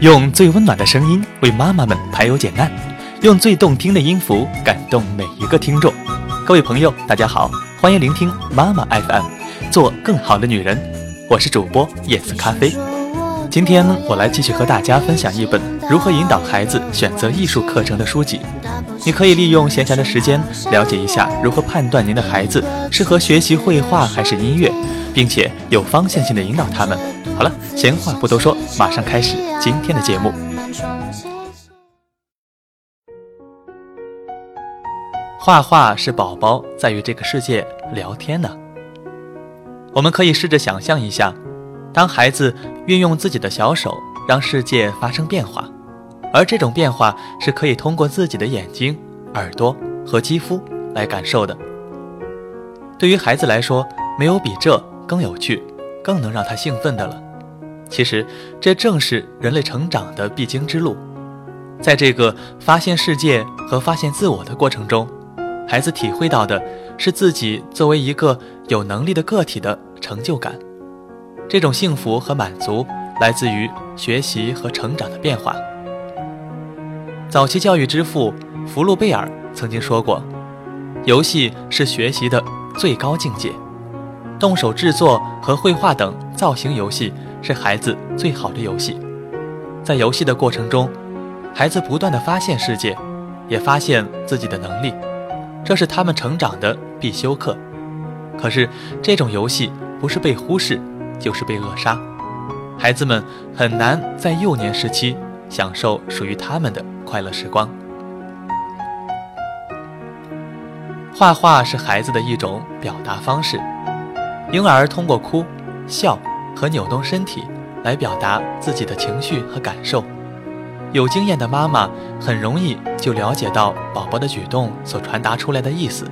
用最温暖的声音为妈妈们排忧解难，用最动听的音符感动每一个听众。各位朋友，大家好，欢迎聆听妈妈 FM，做更好的女人。我是主播叶子咖啡。今天呢我来继续和大家分享一本如何引导孩子选择艺术课程的书籍。你可以利用闲暇的时间了解一下如何判断您的孩子适合学习绘画还是音乐，并且有方向性的引导他们。好了，闲话不多说，马上开始今天的节目。画画是宝宝在与这个世界聊天呢。我们可以试着想象一下，当孩子运用自己的小手让世界发生变化，而这种变化是可以通过自己的眼睛、耳朵和肌肤来感受的。对于孩子来说，没有比这更有趣、更能让他兴奋的了。其实，这正是人类成长的必经之路。在这个发现世界和发现自我的过程中，孩子体会到的是自己作为一个有能力的个体的成就感。这种幸福和满足来自于学习和成长的变化。早期教育之父福禄贝尔曾经说过：“游戏是学习的最高境界，动手制作和绘画等造型游戏。”是孩子最好的游戏，在游戏的过程中，孩子不断的发现世界，也发现自己的能力，这是他们成长的必修课。可是，这种游戏不是被忽视，就是被扼杀，孩子们很难在幼年时期享受属于他们的快乐时光。画画是孩子的一种表达方式，婴儿通过哭、笑。和扭动身体来表达自己的情绪和感受，有经验的妈妈很容易就了解到宝宝的举动所传达出来的意思。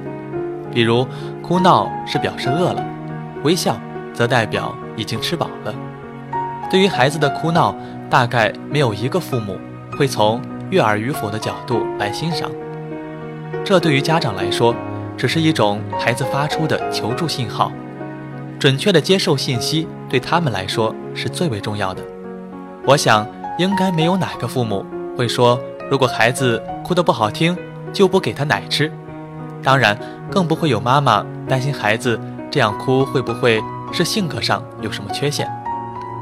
比如，哭闹是表示饿了，微笑则代表已经吃饱了。对于孩子的哭闹，大概没有一个父母会从悦耳与否的角度来欣赏。这对于家长来说，只是一种孩子发出的求助信号。准确的接受信息对他们来说是最为重要的。我想，应该没有哪个父母会说，如果孩子哭得不好听，就不给他奶吃。当然，更不会有妈妈担心孩子这样哭会不会是性格上有什么缺陷。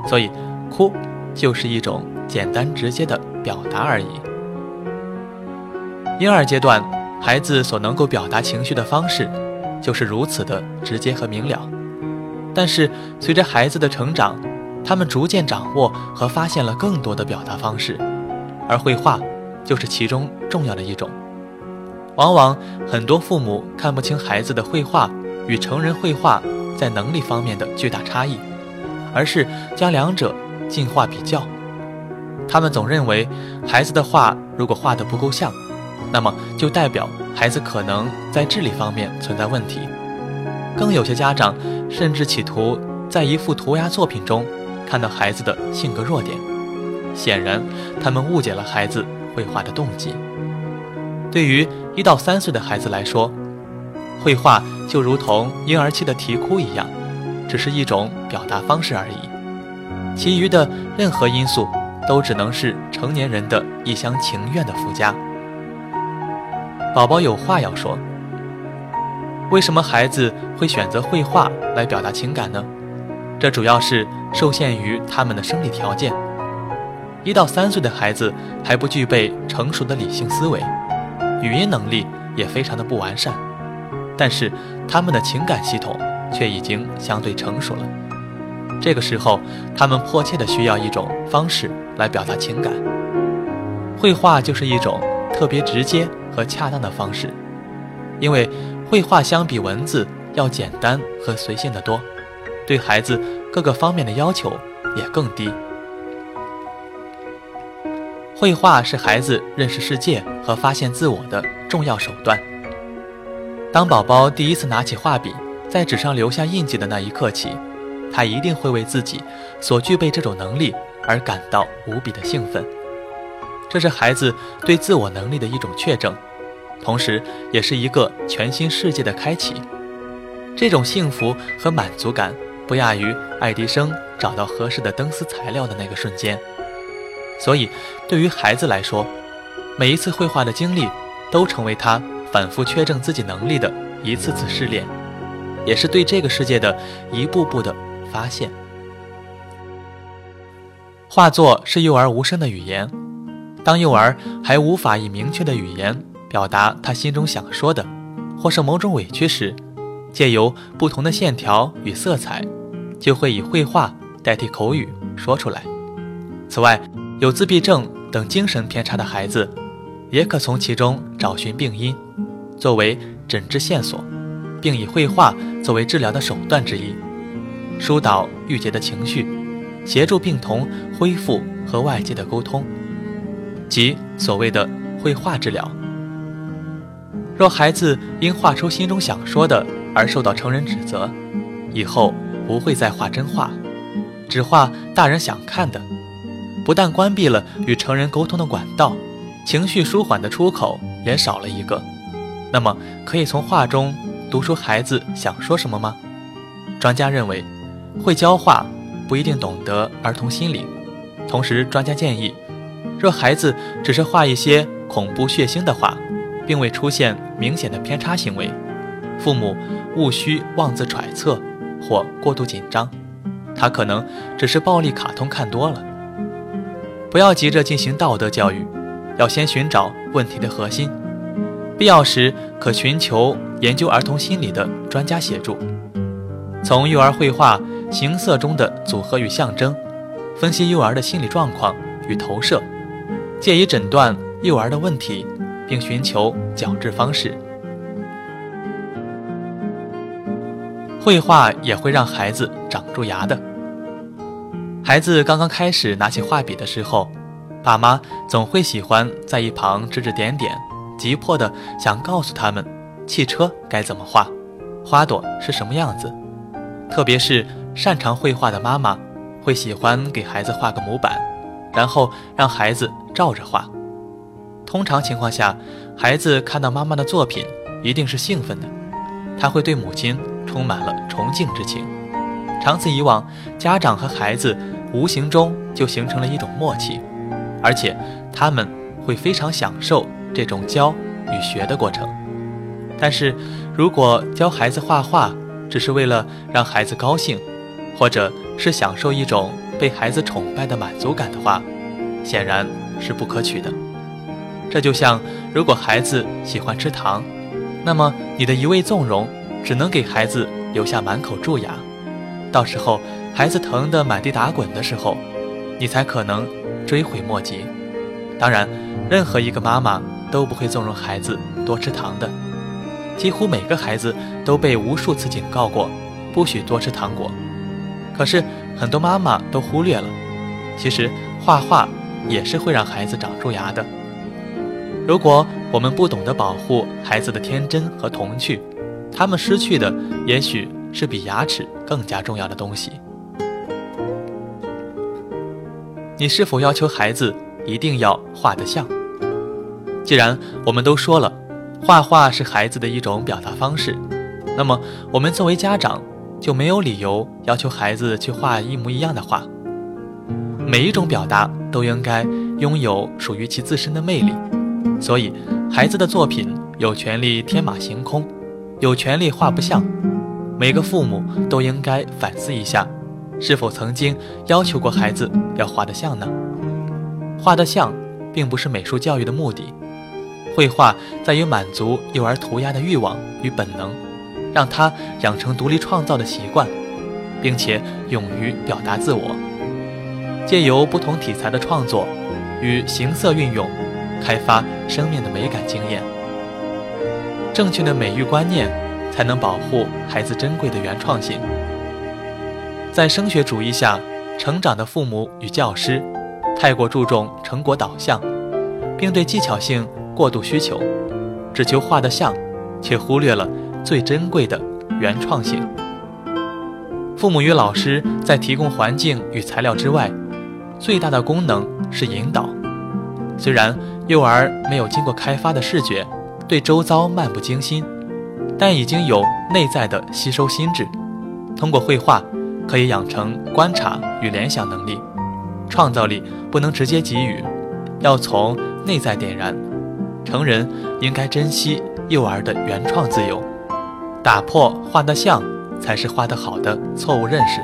所以，哭就是一种简单直接的表达而已。婴儿阶段，孩子所能够表达情绪的方式，就是如此的直接和明了。但是随着孩子的成长，他们逐渐掌握和发现了更多的表达方式，而绘画就是其中重要的一种。往往很多父母看不清孩子的绘画与成人绘画在能力方面的巨大差异，而是将两者进化比较。他们总认为孩子的画如果画得不够像，那么就代表孩子可能在智力方面存在问题。更有些家长甚至企图在一幅涂鸦作品中看到孩子的性格弱点，显然他们误解了孩子绘画的动机。对于一到三岁的孩子来说，绘画就如同婴儿期的啼哭一样，只是一种表达方式而已。其余的任何因素都只能是成年人的一厢情愿的附加。宝宝有话要说。为什么孩子会选择绘画来表达情感呢？这主要是受限于他们的生理条件。一到三岁的孩子还不具备成熟的理性思维，语音能力也非常的不完善，但是他们的情感系统却已经相对成熟了。这个时候，他们迫切的需要一种方式来表达情感。绘画就是一种特别直接和恰当的方式，因为。绘画相比文字要简单和随性的多，对孩子各个方面的要求也更低。绘画是孩子认识世界和发现自我的重要手段。当宝宝第一次拿起画笔，在纸上留下印记的那一刻起，他一定会为自己所具备这种能力而感到无比的兴奋。这是孩子对自我能力的一种确证。同时，也是一个全新世界的开启。这种幸福和满足感不亚于爱迪生找到合适的灯丝材料的那个瞬间。所以，对于孩子来说，每一次绘画的经历，都成为他反复确证自己能力的一次次试炼，也是对这个世界的一步步的发现。画作是幼儿无声的语言，当幼儿还无法以明确的语言表达他心中想说的，或是某种委屈时，借由不同的线条与色彩，就会以绘画代替口语说出来。此外，有自闭症等精神偏差的孩子，也可从其中找寻病因，作为诊治线索，并以绘画作为治疗的手段之一，疏导郁结的情绪，协助病童恢复和外界的沟通，即所谓的绘画治疗。若孩子因画出心中想说的，而受到成人指责，以后不会再画真画，只画大人想看的，不但关闭了与成人沟通的管道，情绪舒缓的出口也少了一个。那么，可以从画中读出孩子想说什么吗？专家认为，会教画不一定懂得儿童心理。同时，专家建议，若孩子只是画一些恐怖血腥的画，并未出现明显的偏差行为，父母。勿需妄自揣测或过度紧张，他可能只是暴力卡通看多了。不要急着进行道德教育，要先寻找问题的核心。必要时可寻求研究儿童心理的专家协助，从幼儿绘画形色中的组合与象征，分析幼儿的心理状况与投射，借以诊断幼儿的问题，并寻求矫治方式。绘画也会让孩子长蛀牙的。孩子刚刚开始拿起画笔的时候，爸妈总会喜欢在一旁指指点点，急迫的想告诉他们汽车该怎么画，花朵是什么样子。特别是擅长绘画的妈妈，会喜欢给孩子画个模板，然后让孩子照着画。通常情况下，孩子看到妈妈的作品，一定是兴奋的，他会对母亲。充满了崇敬之情，长此以往，家长和孩子无形中就形成了一种默契，而且他们会非常享受这种教与学的过程。但是，如果教孩子画画只是为了让孩子高兴，或者是享受一种被孩子崇拜的满足感的话，显然是不可取的。这就像，如果孩子喜欢吃糖，那么你的一味纵容。只能给孩子留下满口蛀牙，到时候孩子疼得满地打滚的时候，你才可能追悔莫及。当然，任何一个妈妈都不会纵容孩子多吃糖的。几乎每个孩子都被无数次警告过，不许多吃糖果。可是很多妈妈都忽略了，其实画画也是会让孩子长蛀牙的。如果我们不懂得保护孩子的天真和童趣，他们失去的也许是比牙齿更加重要的东西。你是否要求孩子一定要画得像？既然我们都说了，画画是孩子的一种表达方式，那么我们作为家长就没有理由要求孩子去画一模一样的画。每一种表达都应该拥有属于其自身的魅力，所以孩子的作品有权利天马行空。有权利画不像，每个父母都应该反思一下，是否曾经要求过孩子要画得像呢？画得像，并不是美术教育的目的。绘画在于满足幼儿涂鸦的欲望与本能，让他养成独立创造的习惯，并且勇于表达自我。借由不同题材的创作与形色运用，开发生命的美感经验。正确的美育观念，才能保护孩子珍贵的原创性。在升学主义下成长的父母与教师，太过注重成果导向，并对技巧性过度需求，只求画得像，却忽略了最珍贵的原创性。父母与老师在提供环境与材料之外，最大的功能是引导。虽然幼儿没有经过开发的视觉。对周遭漫不经心，但已经有内在的吸收心智。通过绘画，可以养成观察与联想能力。创造力不能直接给予，要从内在点燃。成人应该珍惜幼儿的原创自由，打破画得像才是画得好的错误认识，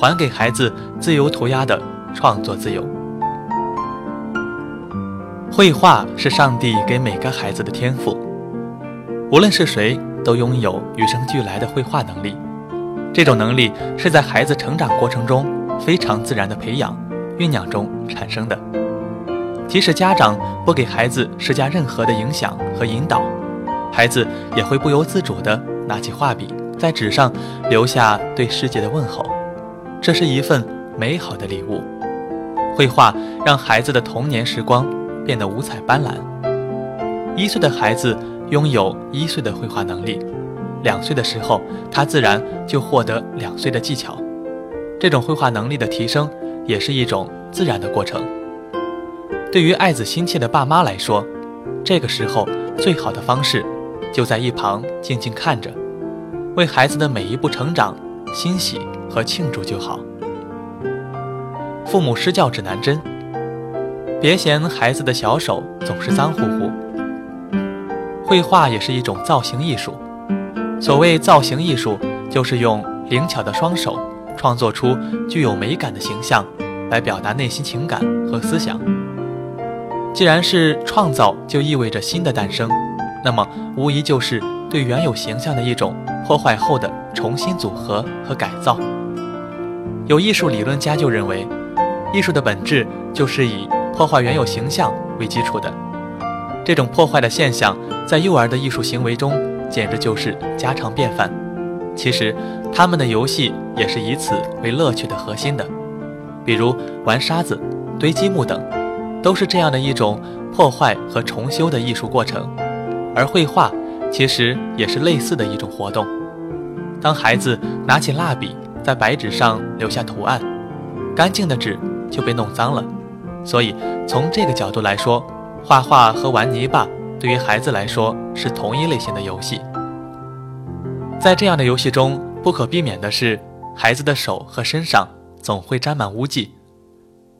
还给孩子自由涂鸦的创作自由。绘画是上帝给每个孩子的天赋，无论是谁都拥有与生俱来的绘画能力。这种能力是在孩子成长过程中非常自然的培养、酝酿中产生的。即使家长不给孩子施加任何的影响和引导，孩子也会不由自主地拿起画笔，在纸上留下对世界的问候。这是一份美好的礼物。绘画让孩子的童年时光变得五彩斑斓。一岁的孩子拥有一岁的绘画能力。两岁的时候，他自然就获得两岁的技巧。这种绘画能力的提升，也是一种自然的过程。对于爱子心切的爸妈来说，这个时候最好的方式，就在一旁静静看着，为孩子的每一步成长欣喜和庆祝就好。父母施教指南针：别嫌孩子的小手总是脏乎乎。绘画也是一种造型艺术。所谓造型艺术，就是用灵巧的双手创作出具有美感的形象，来表达内心情感和思想。既然是创造，就意味着新的诞生，那么无疑就是对原有形象的一种破坏后的重新组合和改造。有艺术理论家就认为，艺术的本质就是以破坏原有形象为基础的。这种破坏的现象，在幼儿的艺术行为中。简直就是家常便饭。其实，他们的游戏也是以此为乐趣的核心的，比如玩沙子、堆积木等，都是这样的一种破坏和重修的艺术过程。而绘画其实也是类似的一种活动。当孩子拿起蜡笔在白纸上留下图案，干净的纸就被弄脏了。所以，从这个角度来说，画画和玩泥巴。对于孩子来说是同一类型的游戏，在这样的游戏中，不可避免的是孩子的手和身上总会沾满污迹。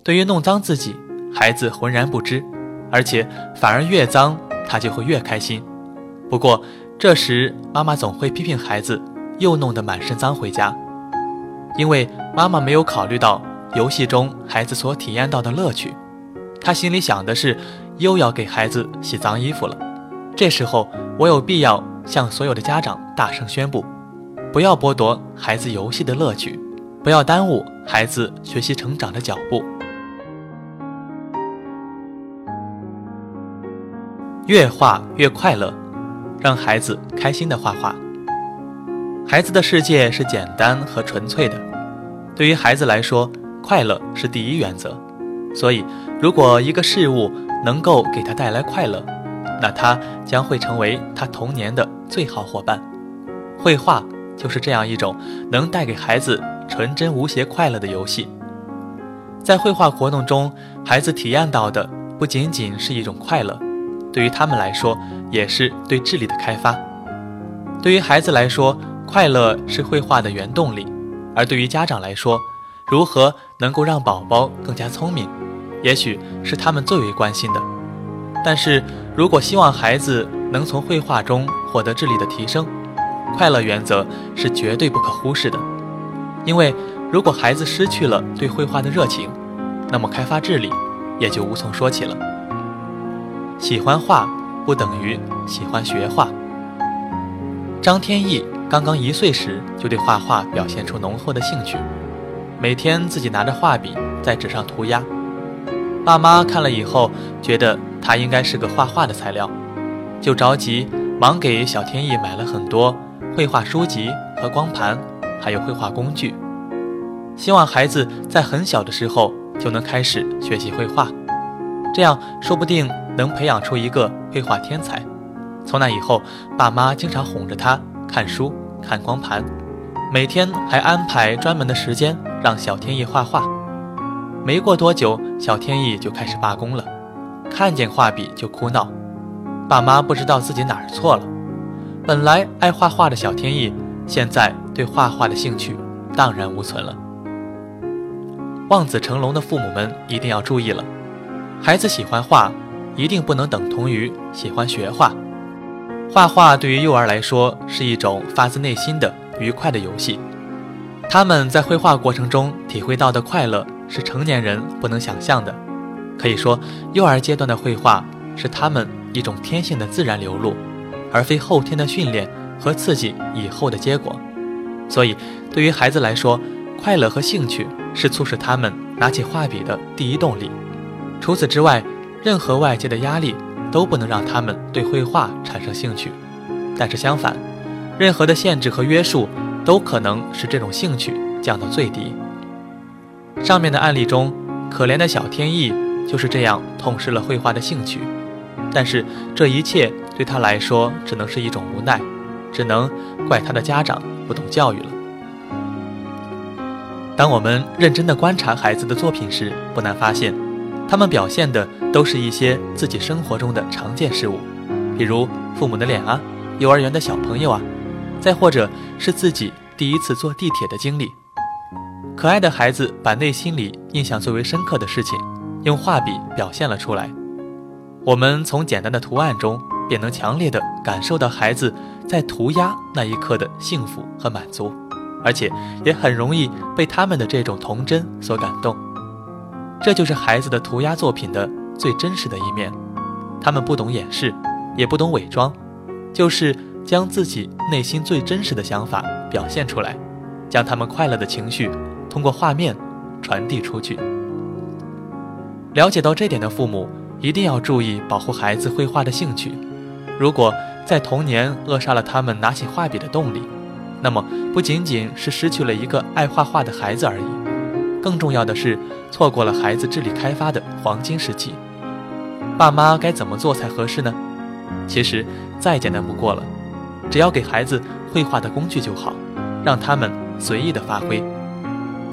对于弄脏自己，孩子浑然不知，而且反而越脏他就会越开心。不过这时妈妈总会批评孩子又弄得满身脏回家，因为妈妈没有考虑到游戏中孩子所体验到的乐趣，他心里想的是。又要给孩子洗脏衣服了，这时候我有必要向所有的家长大声宣布：不要剥夺孩子游戏的乐趣，不要耽误孩子学习成长的脚步。越画越快乐，让孩子开心的画画。孩子的世界是简单和纯粹的，对于孩子来说，快乐是第一原则。所以，如果一个事物，能够给他带来快乐，那他将会成为他童年的最好伙伴。绘画就是这样一种能带给孩子纯真无邪快乐的游戏。在绘画活动中，孩子体验到的不仅仅是一种快乐，对于他们来说，也是对智力的开发。对于孩子来说，快乐是绘画的原动力；而对于家长来说，如何能够让宝宝更加聪明？也许是他们最为关心的，但是如果希望孩子能从绘画中获得智力的提升，快乐原则是绝对不可忽视的。因为如果孩子失去了对绘画的热情，那么开发智力也就无从说起了。喜欢画不等于喜欢学画。张天翼刚刚一岁时就对画画表现出浓厚的兴趣，每天自己拿着画笔在纸上涂鸦。爸妈看了以后，觉得他应该是个画画的材料，就着急忙给小天意买了很多绘画书籍和光盘，还有绘画工具，希望孩子在很小的时候就能开始学习绘画，这样说不定能培养出一个绘画天才。从那以后，爸妈经常哄着他看书、看光盘，每天还安排专门的时间让小天意画画。没过多久，小天意就开始罢工了，看见画笔就哭闹。爸妈不知道自己哪儿错了。本来爱画画的小天意，现在对画画的兴趣荡然无存了。望子成龙的父母们一定要注意了，孩子喜欢画，一定不能等同于喜欢学画。画画对于幼儿来说是一种发自内心的愉快的游戏，他们在绘画过程中体会到的快乐是成年人不能想象的。可以说，幼儿阶段的绘画是他们一种天性的自然流露，而非后天的训练和刺激以后的结果。所以，对于孩子来说，快乐和兴趣是促使他们拿起画笔的第一动力。除此之外，任何外界的压力都不能让他们对绘画产生兴趣。但是相反，任何的限制和约束都可能使这种兴趣降到最低。上面的案例中，可怜的小天意就是这样痛失了绘画的兴趣。但是这一切对他来说只能是一种无奈，只能怪他的家长不懂教育了。当我们认真地观察孩子的作品时，不难发现，他们表现的都是一些自己生活中的常见事物，比如父母的脸啊，幼儿园的小朋友啊，再或者是自己第一次坐地铁的经历。可爱的孩子把内心里印象最为深刻的事情，用画笔表现了出来。我们从简单的图案中，便能强烈地感受到孩子在涂鸦那一刻的幸福和满足。而且也很容易被他们的这种童真所感动，这就是孩子的涂鸦作品的最真实的一面。他们不懂掩饰，也不懂伪装，就是将自己内心最真实的想法表现出来，将他们快乐的情绪通过画面传递出去。了解到这点的父母一定要注意保护孩子绘画的兴趣。如果在童年扼杀了他们拿起画笔的动力，那么，不仅仅是失去了一个爱画画的孩子而已，更重要的是错过了孩子智力开发的黄金时期。爸妈该怎么做才合适呢？其实再简单不过了，只要给孩子绘画的工具就好，让他们随意的发挥。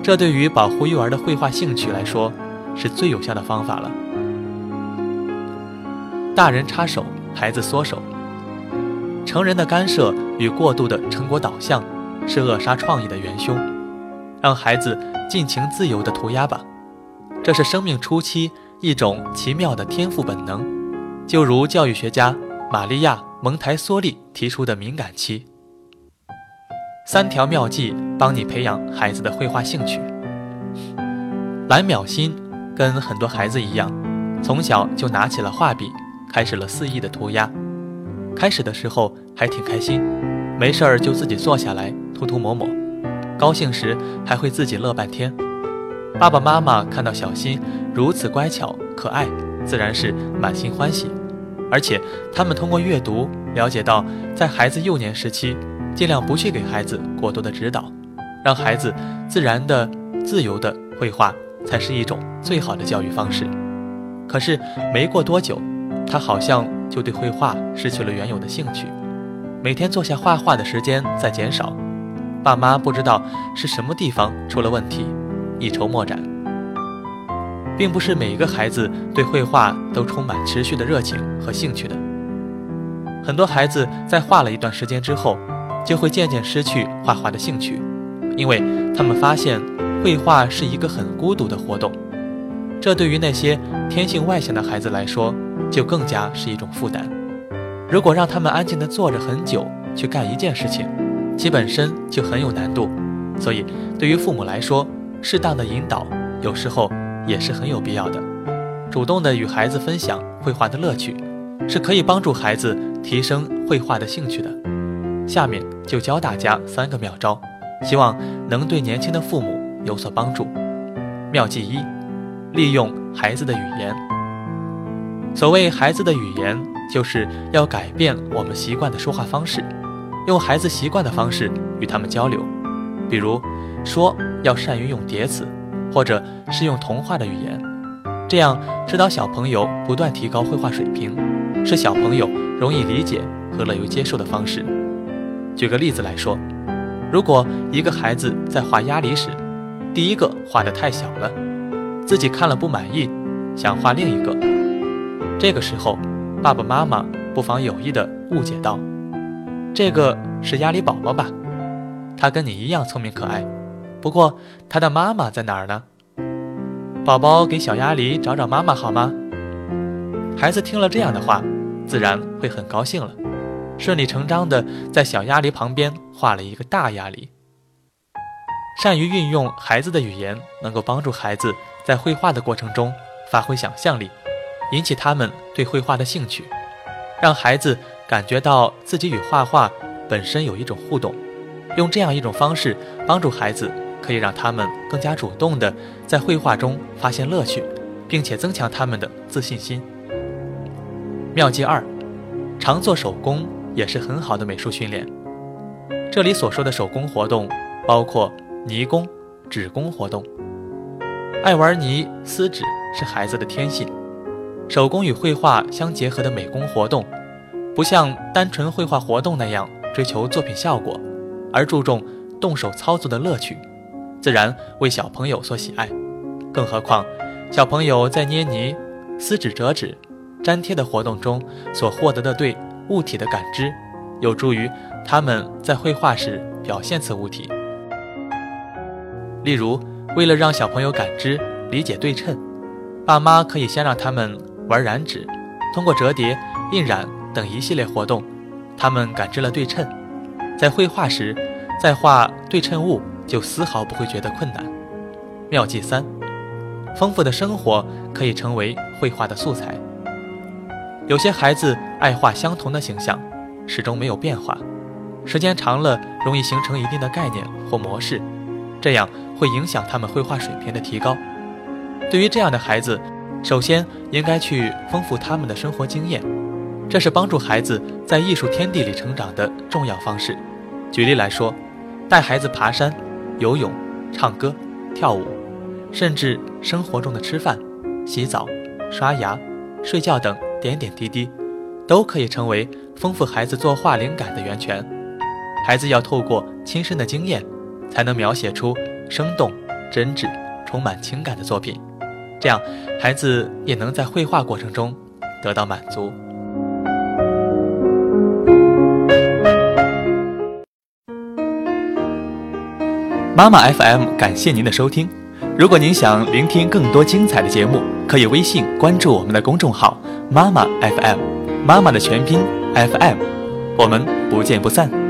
这对于保护幼儿的绘画兴趣来说，是最有效的方法了。大人插手，孩子缩手。成人的干涉与过度的成果导向，是扼杀创意的元凶。让孩子尽情自由地涂鸦吧，这是生命初期一种奇妙的天赋本能，就如教育学家玛利亚·蒙台梭利提出的敏感期。三条妙计帮你培养孩子的绘画兴趣。蓝淼欣跟很多孩子一样，从小就拿起了画笔，开始了肆意的涂鸦。开始的时候还挺开心，没事儿就自己坐下来涂涂抹抹，高兴时还会自己乐半天。爸爸妈妈看到小新如此乖巧可爱，自然是满心欢喜。而且他们通过阅读了解到，在孩子幼年时期，尽量不去给孩子过多的指导，让孩子自然的、自由的绘画，才是一种最好的教育方式。可是没过多久，他好像。就对绘画失去了原有的兴趣，每天坐下画画的时间在减少，爸妈不知道是什么地方出了问题，一筹莫展。并不是每一个孩子对绘画都充满持续的热情和兴趣的，很多孩子在画了一段时间之后，就会渐渐失去画画的兴趣，因为他们发现绘画是一个很孤独的活动，这对于那些天性外向的孩子来说。就更加是一种负担。如果让他们安静地坐着很久去干一件事情，其本身就很有难度。所以，对于父母来说，适当的引导有时候也是很有必要的。主动地与孩子分享绘画的乐趣，是可以帮助孩子提升绘画的兴趣的。下面就教大家三个妙招，希望能对年轻的父母有所帮助。妙计一：利用孩子的语言。所谓孩子的语言，就是要改变我们习惯的说话方式，用孩子习惯的方式与他们交流。比如说，要善于用叠词，或者是用童话的语言，这样指导小朋友不断提高绘画水平，是小朋友容易理解和乐于接受的方式。举个例子来说，如果一个孩子在画鸭梨时，第一个画的太小了，自己看了不满意，想画另一个。这个时候，爸爸妈妈不妨有意的误解道：“这个是鸭梨宝宝吧？他跟你一样聪明可爱，不过他的妈妈在哪儿呢？宝宝给小鸭梨找找妈妈好吗？孩子听了这样的话，自然会很高兴了，顺理成章的在小鸭梨旁边画了一个大鸭梨。善于运用孩子的语言，能够帮助孩子在绘画的过程中发挥想象力，引起他们对绘画的兴趣，让孩子感觉到自己与画画本身有一种互动。用这样一种方式帮助孩子，可以让他们更加主动地在绘画中发现乐趣，并且增强他们的自信心。妙计二，常做手工也是很好的美术训练。这里所说的手工活动，包括泥工、纸工活动。爱玩泥、撕纸是孩子的天性。手工与绘画相结合的美工活动，不像单纯绘画活动那样追求作品效果。而注重动手操作的乐趣，自然为小朋友所喜爱。更何况，小朋友在捏泥、撕纸、折纸、粘贴的活动中所获得的对物体的感知，有助于他们在绘画时表现此物体。例如，为了让小朋友感知、理解对称，爸妈可以先让他们玩染纸，通过折叠、印染等一系列活动，他们感知了对称。在绘画时，再画对称物就丝毫不会觉得困难。妙计三：丰富的生活可以成为绘画的素材。有些孩子爱画相同的形象，始终没有变化，时间长了容易形成一定的概念或模式，这样会影响他们绘画水平的提高。对于这样的孩子，首先应该去丰富他们的生活经验。这是帮助孩子在艺术天地里成长的重要方式。举例来说，带孩子爬山、游泳、唱歌、跳舞，甚至生活中的吃饭、洗澡、刷牙、睡觉等点点滴滴，都可以成为丰富孩子作画灵感的源泉。孩子要透过亲身的经验，才能描写出生动、真挚、充满情感的作品，这样孩子也能在绘画过程中得到满足。妈妈 FM 感谢您的收听。如果您想聆听更多精彩的节目，可以微信关注我们的公众号“妈妈 FM”，妈妈的全拼 FM，我们不见不散。